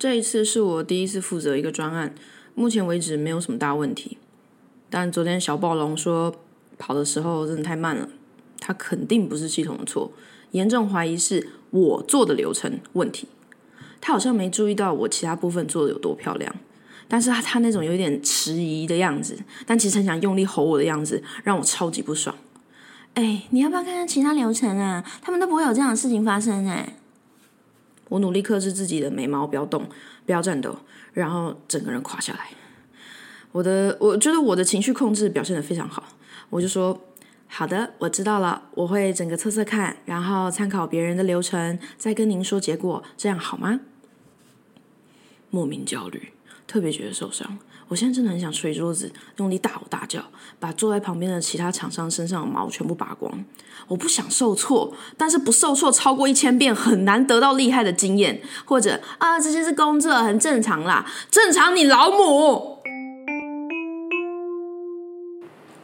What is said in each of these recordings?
这一次是我第一次负责一个专案，目前为止没有什么大问题。但昨天小暴龙说跑的时候真的太慢了，他肯定不是系统的错，严重怀疑是我做的流程问题。他好像没注意到我其他部分做的有多漂亮，但是他那种有点迟疑的样子，但其实很想用力吼我的样子，让我超级不爽。哎，你要不要看看其他流程啊？他们都不会有这样的事情发生哎。我努力克制自己的眉毛，不要动，不要战斗，然后整个人垮下来。我的，我觉得我的情绪控制表现的非常好。我就说，好的，我知道了，我会整个测测看，然后参考别人的流程，再跟您说结果，这样好吗？莫名焦虑，特别觉得受伤。我现在真的很想捶桌子，用力大吼大叫，把坐在旁边的其他厂商身上的毛全部拔光。我不想受挫，但是不受挫超过一千遍很难得到厉害的经验。或者啊，这些是工作，很正常啦，正常你老母！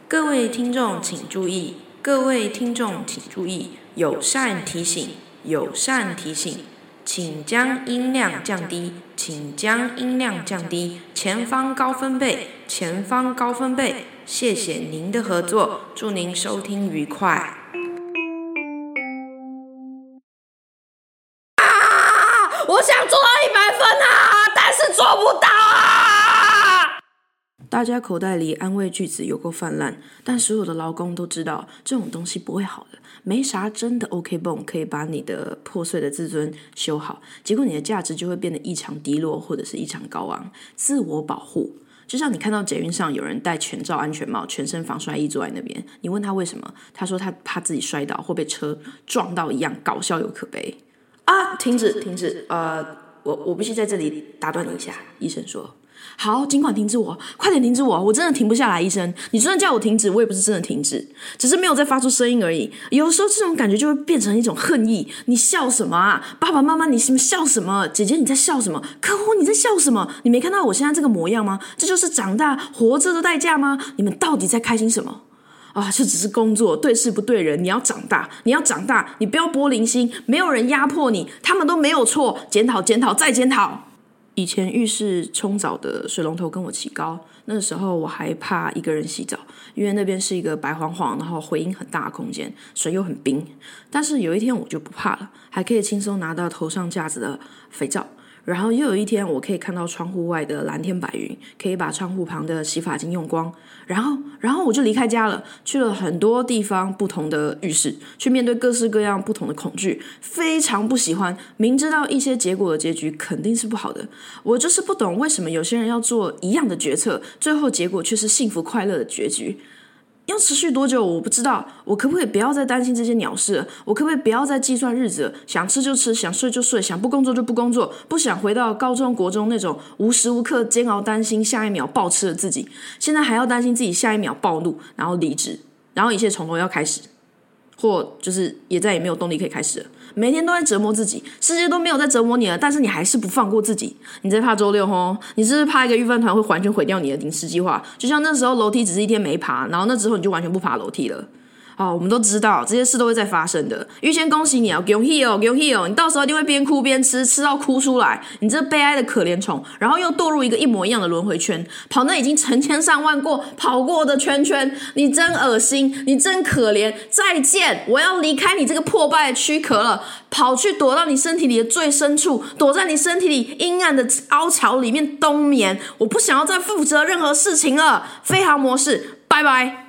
各位听众请注意，各位听众请注意，友善提醒，友善提醒。请将音量降低，请将音量降低。前方高分贝，前方高分贝。谢谢您的合作，祝您收听愉快。啊！我想做到一百分啊，但是做不到啊！大家口袋里安慰句子有够泛滥，但所有的劳工都知道这种东西不会好的。没啥真的 OK 泵可以把你的破碎的自尊修好，结果你的价值就会变得异常低落，或者是异常高昂。自我保护，就像你看到捷运上有人戴全罩安全帽、全身防摔衣坐在那边，你问他为什么，他说他怕自己摔倒或被车撞到一样，搞笑又可悲。啊，停止，停止，呃，我我必须在这里打断你一下，医生说。好，尽管停止我，快点停止我，我真的停不下来，医生。你就算叫我停止，我也不是真的停止，只是没有在发出声音而已。有时候这种感觉就会变成一种恨意。你笑什么啊？爸爸妈妈，你笑什么？姐姐你在笑什么？客户你在笑什么？你没看到我现在这个模样吗？这就是长大活着的代价吗？你们到底在开心什么？啊，这只是工作，对事不对人。你要长大，你要长大，你不要玻璃心。没有人压迫你，他们都没有错。检讨，检讨，再检讨。以前浴室冲澡的水龙头跟我起高，那时候我还怕一个人洗澡，因为那边是一个白晃晃，然后回音很大的空间，水又很冰。但是有一天我就不怕了，还可以轻松拿到头上架子的肥皂。然后又有一天，我可以看到窗户外的蓝天白云，可以把窗户旁的洗发精用光。然后，然后我就离开家了，去了很多地方不同的浴室，去面对各式各样不同的恐惧。非常不喜欢，明知道一些结果的结局肯定是不好的，我就是不懂为什么有些人要做一样的决策，最后结果却是幸福快乐的结局。要持续多久我不知道，我可不可以不要再担心这些鸟事？我可不可以不要再计算日子？想吃就吃，想睡就睡，想不工作就不工作，不想回到高中国中那种无时无刻煎熬、担心下一秒暴吃的自己。现在还要担心自己下一秒暴怒，然后离职，然后一切从头要开始，或就是也再也没有动力可以开始了。每天都在折磨自己，世界都没有在折磨你了，但是你还是不放过自己。你在怕周六吼？你是不是怕一个预饭团会完全毁掉你的临时计划？就像那时候楼梯只是一天没爬，然后那之后你就完全不爬楼梯了。哦，我们都知道这些事都会在发生的。预先恭喜你啊，恭喜哦，恭喜哦！你到时候一定会边哭边吃，吃到哭出来。你这悲哀的可怜虫，然后又堕入一个一模一样的轮回圈，跑那已经成千上万过跑过的圈圈。你真恶心，你真可怜。再见，我要离开你这个破败的躯壳了，跑去躲到你身体里的最深处，躲在你身体里阴暗的凹槽里面冬眠。我不想要再负责任何事情了。飞行模式，拜拜。